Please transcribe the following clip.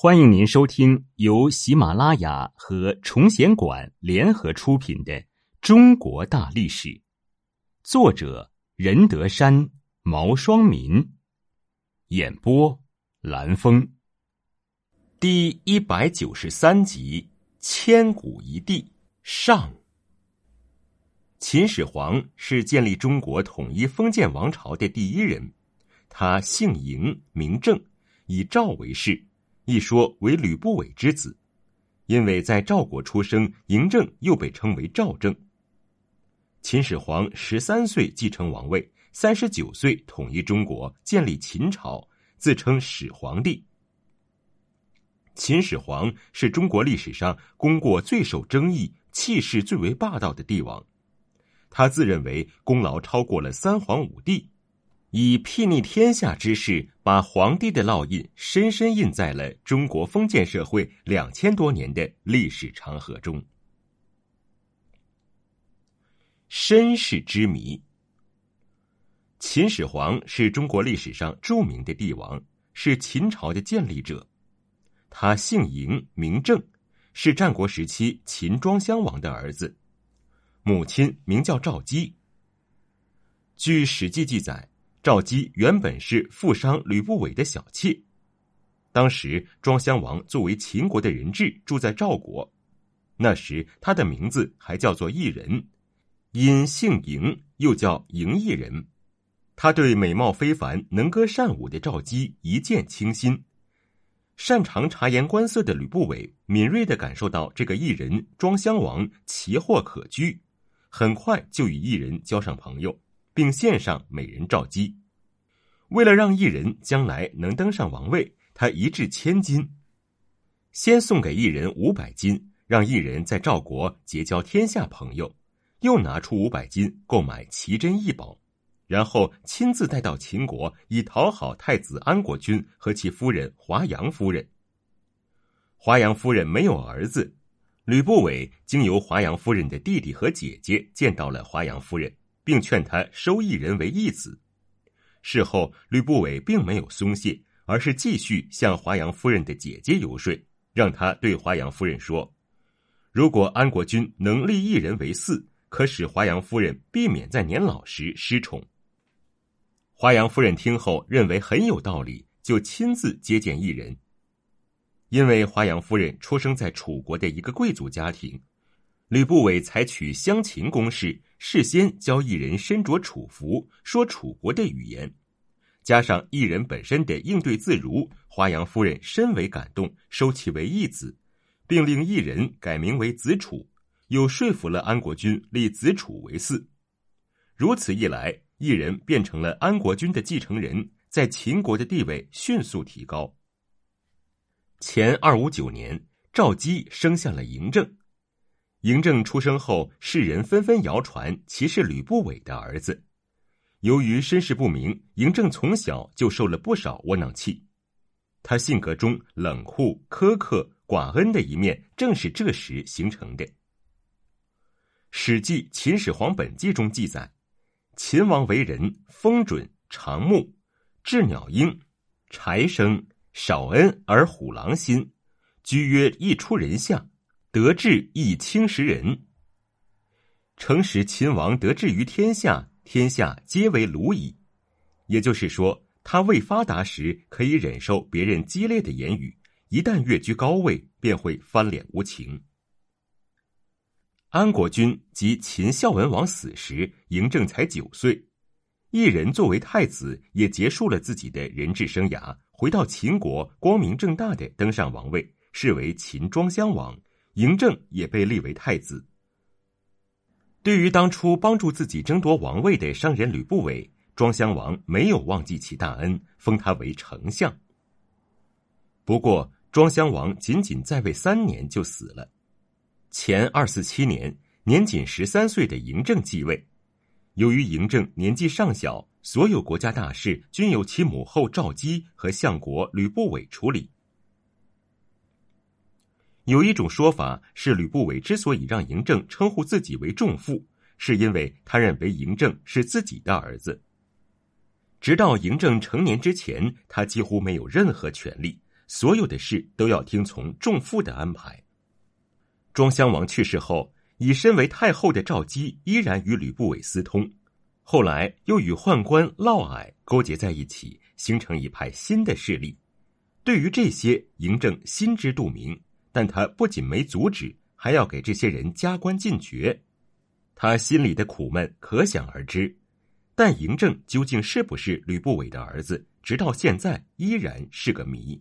欢迎您收听由喜马拉雅和崇贤馆联合出品的《中国大历史》，作者任德山、毛双民，演播蓝峰，第一百九十三集：千古一帝上。秦始皇是建立中国统一封建王朝的第一人，他姓嬴，名政，以赵为氏。一说为吕不韦之子，因为在赵国出生，嬴政又被称为赵政。秦始皇十三岁继承王位，三十九岁统一中国，建立秦朝，自称始皇帝。秦始皇是中国历史上功过最受争议、气势最为霸道的帝王，他自认为功劳超过了三皇五帝。以睥睨天下之势，把皇帝的烙印深深印在了中国封建社会两千多年的历史长河中。身世之谜：秦始皇是中国历史上著名的帝王，是秦朝的建立者。他姓嬴，名政，是战国时期秦庄襄王的儿子，母亲名叫赵姬。据《史记》记载。赵姬原本是富商吕不韦的小妾，当时庄襄王作为秦国的人质住在赵国，那时他的名字还叫做异人，因姓嬴，又叫嬴异人。他对美貌非凡、能歌善舞的赵姬一见倾心，擅长察言观色的吕不韦敏锐的感受到这个异人庄襄王奇货可居，很快就与异人交上朋友。并献上美人赵姬，为了让异人将来能登上王位，他一掷千金，先送给异人五百金，让异人在赵国结交天下朋友；又拿出五百金购买奇珍异宝，然后亲自带到秦国，以讨好太子安国君和其夫人华阳夫人。华阳夫人没有儿子，吕不韦经由华阳夫人的弟弟和姐姐见到了华阳夫人。并劝他收一人为义子。事后，吕不韦并没有松懈，而是继续向华阳夫人的姐姐游说，让她对华阳夫人说：“如果安国君能立一人为嗣，可使华阳夫人避免在年老时失宠。”华阳夫人听后认为很有道理，就亲自接见异人。因为华阳夫人出生在楚国的一个贵族家庭，吕不韦采取相秦攻势。事先教异人身着楚服，说楚国的语言，加上异人本身的应对自如，华阳夫人深为感动，收其为义子，并令异人改名为子楚，又说服了安国君立子楚为嗣。如此一来，异人变成了安国君的继承人，在秦国的地位迅速提高。前二五九年，赵姬生下了嬴政。嬴政出生后，世人纷纷谣传其是吕不韦的儿子。由于身世不明，嬴政从小就受了不少窝囊气。他性格中冷酷、苛刻、寡恩的一面，正是这时形成的。《史记·秦始皇本纪》中记载：秦王为人风准、长目，鸷鸟鹰，柴生，少恩而虎狼心，居曰易出人下。得志亦轻食人。诚使秦王得志于天下，天下皆为鲁矣。也就是说，他未发达时可以忍受别人激烈的言语，一旦跃居高位，便会翻脸无情。安国君及秦孝文王死时，嬴政才九岁，一人作为太子，也结束了自己的人质生涯，回到秦国，光明正大的登上王位，是为秦庄襄王。嬴政也被立为太子。对于当初帮助自己争夺王位的商人吕不韦，庄襄王没有忘记其大恩，封他为丞相。不过，庄襄王仅仅在位三年就死了。前二四七年，年仅十三岁的嬴政继位。由于嬴政年纪尚小，所有国家大事均由其母后赵姬和相国吕不韦处理。有一种说法是，吕不韦之所以让嬴政称呼自己为仲父，是因为他认为嬴政是自己的儿子。直到嬴政成年之前，他几乎没有任何权利，所有的事都要听从仲父的安排。庄襄王去世后，以身为太后的赵姬依然与吕不韦私通，后来又与宦官嫪毐勾结在一起，形成一派新的势力。对于这些，嬴政心知肚明，但他不仅没阻止，还要给这些人加官进爵，他心里的苦闷可想而知。但嬴政究竟是不是吕不韦的儿子，直到现在依然是个谜。